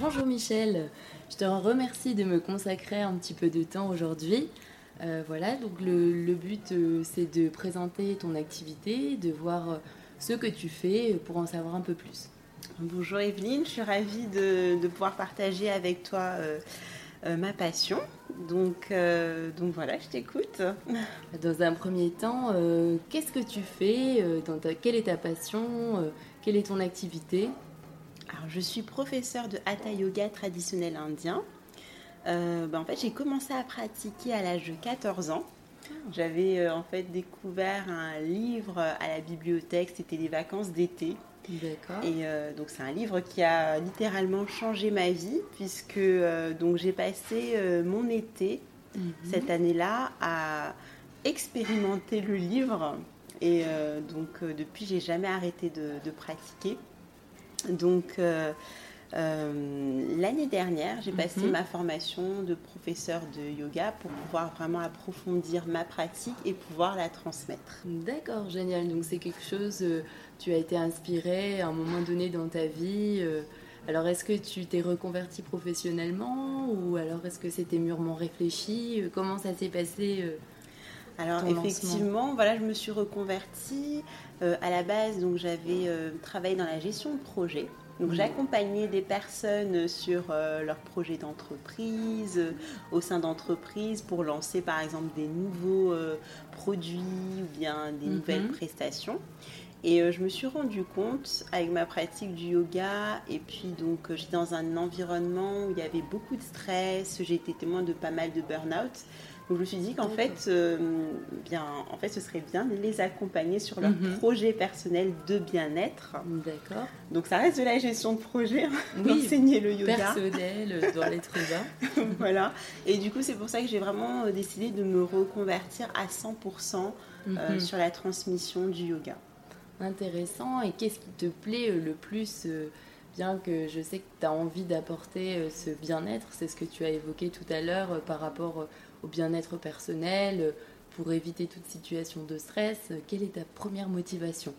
Bonjour Michel, je te remercie de me consacrer un petit peu de temps aujourd'hui. Euh, voilà, donc le, but euh, c'est de présenter ton activité, de voir euh, ce que tu fais pour en savoir un peu plus. Bonjour Evelyne, je suis ravie de, pouvoir partager avec toi ma passion. Donc, donc voilà, je t'écoute. Dans un premier temps, qu'est-ce que tu fais dans Quelle est ta passion Quelle est ton activité? Alors, je suis professeure de Hatha Yoga traditionnel indien. Euh, ben, en fait, j'ai commencé à pratiquer à l'âge de 14 ans. Ah. J'avais euh, en fait découvert un livre à la bibliothèque, c'était les vacances d'été. D'accord. Et euh, donc c'est un livre qui a littéralement changé ma vie puisque donc j'ai passé mon été mhm. cette année-là à expérimenter le livre et donc depuis j'ai jamais arrêté de pratiquer. Donc, euh, euh, l'année dernière, j'ai passé mhm. ma formation de professeur de yoga pour pouvoir vraiment approfondir ma pratique et pouvoir la transmettre. D'accord, génial. Donc, c'est quelque chose, euh, tu as été inspiré à un moment donné dans ta vie. alors, est-ce que tu t'es reconverti professionnellement ou alors est-ce que c'était mûrement réfléchi? Comment ça s'est passé alors effectivement, voilà, je me suis reconvertie. Euh, à la base, donc j'avais euh, travaillé dans la gestion de projet. Donc mmh. j'accompagnais des personnes sur euh, leurs projets d'entreprise, au sein d'entreprises, pour lancer par exemple des nouveaux produits ou bien des mmh. nouvelles prestations. Et je me suis rendu compte avec ma pratique du yoga et puis donc j'étais dans un environnement où il y avait beaucoup de stress, j'ai été témoin de pas mal de burn-out. Donc je me suis dit qu'en fait, euh, bien, en fait, ce serait bien de les accompagner sur leur mhm. projet personnel de bien-être. D'accord. Donc ça reste de la gestion de projet, hein, d'enseigner le yoga. Personnel euh, dans l'être humain. voilà. Et du coup, c'est pour ça que j'ai vraiment euh, décidé de me reconvertir à 100% mhm. sur la transmission du yoga. Intéressant. Et qu'est-ce qui te plaît le plus bien que je sais que tu as envie d'apporter ce bien-être, c'est ce que tu as évoqué tout à l'heure par rapport au bien-être personnel, pour éviter toute situation de stress. Quelle est ta première motivation?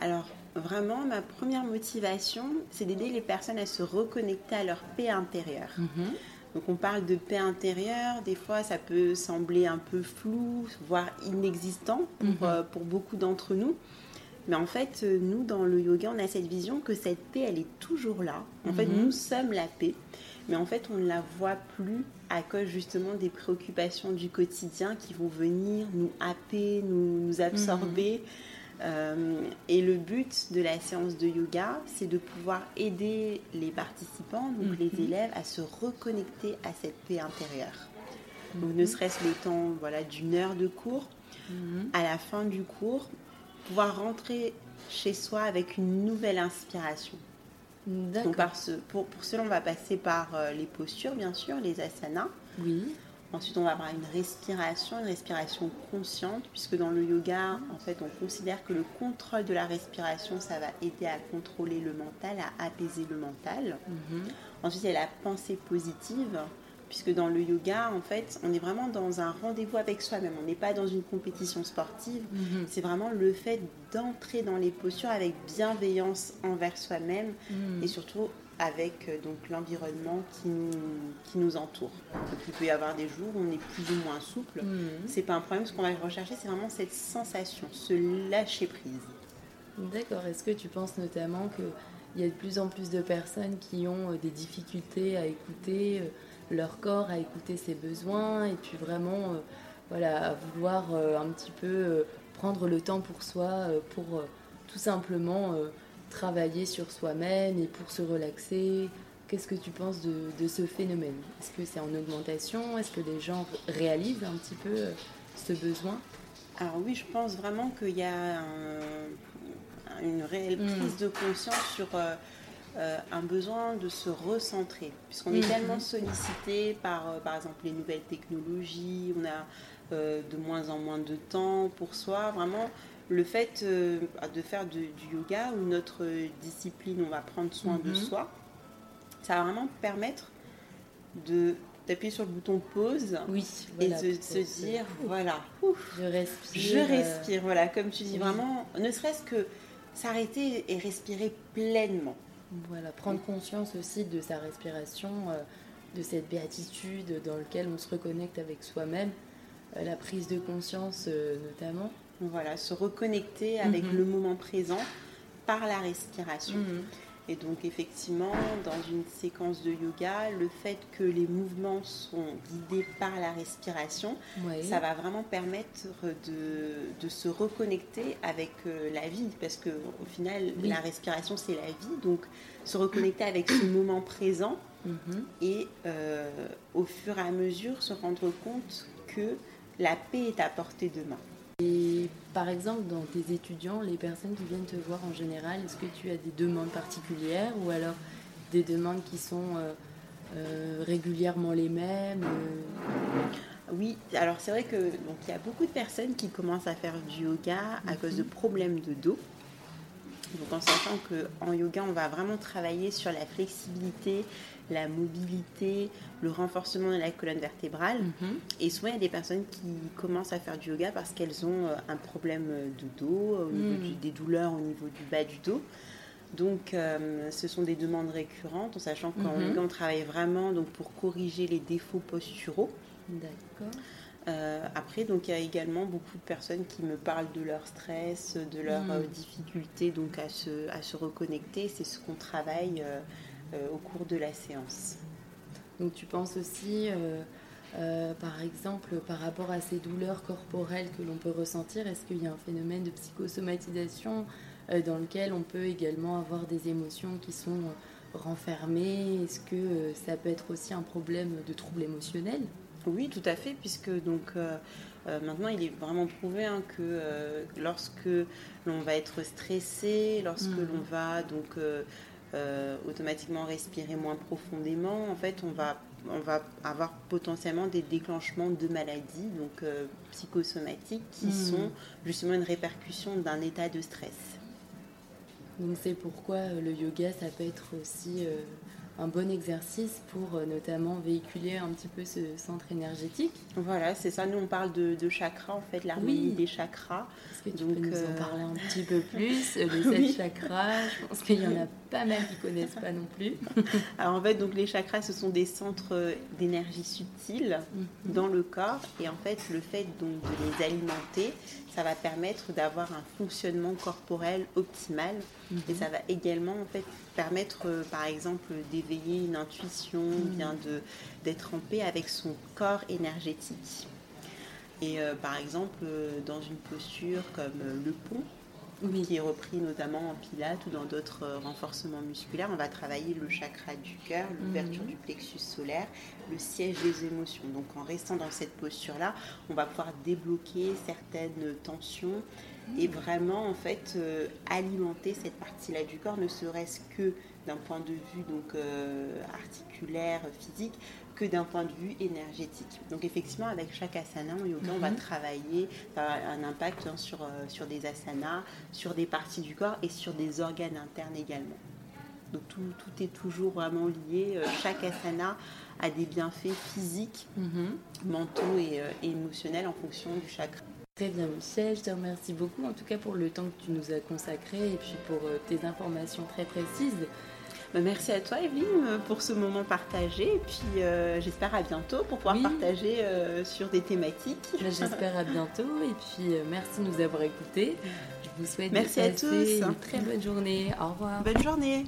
Alors, vraiment, ma première motivation, c'est d'aider les personnes à se reconnecter à leur paix intérieure. Mhm. Donc on parle de paix intérieure, des fois ça peut sembler un peu flou, voire inexistant pour, mhm. euh, pour beaucoup d'entre nous. Mais en fait, nous, dans le yoga, on a cette vision que cette paix, elle est toujours là. En fait, mhm. nous sommes la paix mais en fait on ne la voit plus à cause justement des préoccupations du quotidien qui vont venir nous happer, nous, absorber. Mhm. Euh, et le but de la séance de yoga, c'est de pouvoir aider les participants, donc les mhm. élèves, à se reconnecter à cette paix intérieure. Donc ne serait-ce le temps voilà, d'une heure de cours, à la fin du cours, pouvoir rentrer chez soi avec une nouvelle inspiration. Donc, pour, pour cela, on va passer par euh, les postures, bien sûr, les asanas. Oui. Ensuite, on va avoir une respiration, une respiration consciente, puisque dans le yoga, en fait, on considère que le contrôle de la respiration, ça va aider à contrôler le mental, à apaiser le mental. Mhm. Ensuite, il y a la pensée positive puisque dans le yoga, en fait, on est vraiment dans un rendez-vous avec soi-même. On n'est pas dans une compétition sportive. Mhm. C'est vraiment le fait d'entrer dans les postures avec bienveillance envers soi-même mhm. et surtout avec euh, donc l'environnement qui nous, qui nous entoure. Donc, il peut y avoir des jours où on est plus ou moins souple. Mhm. C'est pas un problème. Ce qu'on va rechercher, c'est vraiment cette sensation, ce lâcher prise. D'accord. Est-ce que tu penses notamment qu'il y a de plus en plus de personnes qui ont euh, des difficultés à écouter euh, leur corps, à écouter ses besoins et puis vraiment euh, voilà, à vouloir euh, un petit peu euh, prendre le temps pour soi, pour tout simplement travailler sur soi-même et pour se relaxer. Qu'est-ce que tu penses de, ce phénomène? Est-ce que c'est en augmentation? Est-ce que les gens réalisent un petit peu ce besoin? Alors oui, je pense vraiment qu'il y a une réelle hmm. prise de conscience sur un besoin de se recentrer, puisqu'on est mhm. tellement sollicité par, par exemple, les nouvelles technologies, on a de moins en moins de temps pour soi. Vraiment, le fait de faire du yoga ou notre discipline, on va prendre soin de mhm. soi, ça va vraiment permettre de d'appuyer sur le bouton pause oui, et de se dire voilà je respire je respire voilà comme tu dis vraiment ne serait-ce que s'arrêter et respirer pleinement voilà prendre conscience aussi de sa respiration euh, de cette béatitude dans laquelle on se reconnecte avec soi-même euh, la prise de conscience euh, notamment voilà se reconnecter avec mhm. le moment présent par la respiration mhm. Et donc effectivement, dans une séquence de yoga, le fait que les mouvements sont guidés par la respiration, ça va vraiment permettre de, se reconnecter avec euh, la vie, parce que au final, la respiration, c'est la vie. Donc se reconnecter avec ce moment présent mhm. et euh, au fur et à mesure se rendre compte que la paix est à portée de main. Et par exemple, dans tes étudiants, les personnes qui viennent te voir en général, est-ce que tu as des demandes particulières ou alors des demandes qui sont euh, euh, régulièrement les mêmes euh? Oui, alors c'est vrai que donc il y a beaucoup de personnes qui commencent à faire du yoga à cause de mhm. problèmes de dos. Donc en sachant qu'en yoga, on va vraiment travailler sur la flexibilité, la mobilité, le renforcement de la colonne vertébrale. Mhm. Et souvent, il y a des personnes qui commencent à faire du yoga parce qu'elles ont euh, un problème de dos, mhm. des douleurs au niveau du bas du dos. Donc, euh, ce sont des demandes récurrentes, en sachant qu'en mhm. yoga, on travaille vraiment donc, pour corriger les défauts posturaux. D'accord. Euh, après, donc il y a également beaucoup de personnes qui me parlent de leur stress, de leurs difficultés donc à se, à se reconnecter. C'est ce qu'on travaille euh, au cours de la séance. Donc tu penses aussi, euh, euh, par exemple, par rapport à ces douleurs corporelles que l'on peut ressentir, est-ce qu'il y a un phénomène de psychosomatisation dans lequel on peut également avoir des émotions qui sont renfermées? Est-ce que ça peut être aussi un problème de trouble émotionnel? Oui, tout à fait, puisque donc maintenant il est vraiment prouvé hein, que lorsque l'on va être stressé, lorsque mmh. l'on va donc euh, automatiquement respirer moins profondément, en fait, on va, on va avoir potentiellement des déclenchements de maladies, donc euh, psychosomatiques, qui hmm. sont justement une répercussion d'un état de stress. Donc c'est pourquoi euh, le yoga, ça peut être aussi un bon exercice pour euh, notamment véhiculer un petit peu ce centre énergétique. Voilà, c'est ça. Nous, on parle de, de chakras, en fait, l'harmonie des chakras. Est-ce que tu peux nous en parler un petit peu plus Les sept chakras, je pense qu'il y en a pas mal qui connaissent pas non plus. Alors en fait, donc les chakras, ce sont des centres d'énergie subtile mhm. dans le corps, et en fait, le fait donc de les alimenter, ça va permettre d'avoir un fonctionnement corporel optimal, et mhm. ça va également en fait permettre, euh, par exemple, d'éveiller une intuition, mhm. bien de d'être en paix avec son corps énergétique. Et euh, par exemple, euh, dans une posture comme le pont, qui est repris notamment en pilates ou dans d'autres euh, renforcements musculaires. On va travailler le chakra du cœur, l'ouverture mhm. du plexus solaire, le siège des émotions. Donc en restant dans cette posture-là, on va pouvoir débloquer certaines tensions et vraiment en fait euh, alimenter cette partie-là du corps, ne serait-ce que d'un point de vue donc euh, articulaire, physique, que d'un point de vue énergétique. Donc effectivement, avec chaque asana en yoga, on va mhm. travailler, un impact hein, sur, euh, sur des asanas, sur des parties du corps et sur des organes internes également. Donc tout, tout est toujours vraiment lié. Euh, chaque asana a des bienfaits physiques, mhm. mentaux et, euh, et, émotionnels en fonction du chakra. Très bien Michel, je te remercie beaucoup en tout cas pour le temps que tu nous as consacré et puis pour tes informations très précises. Bah, merci à toi, Evelyne, pour ce moment partagé. Et puis, euh, j'espère à bientôt pour pouvoir partager euh, sur des thématiques. Bah, j'espère à bientôt. Et puis, euh, merci de nous avoir écoutés. Je vous souhaite merci de à tous. une très bonne journée. Au revoir. Bonne journée.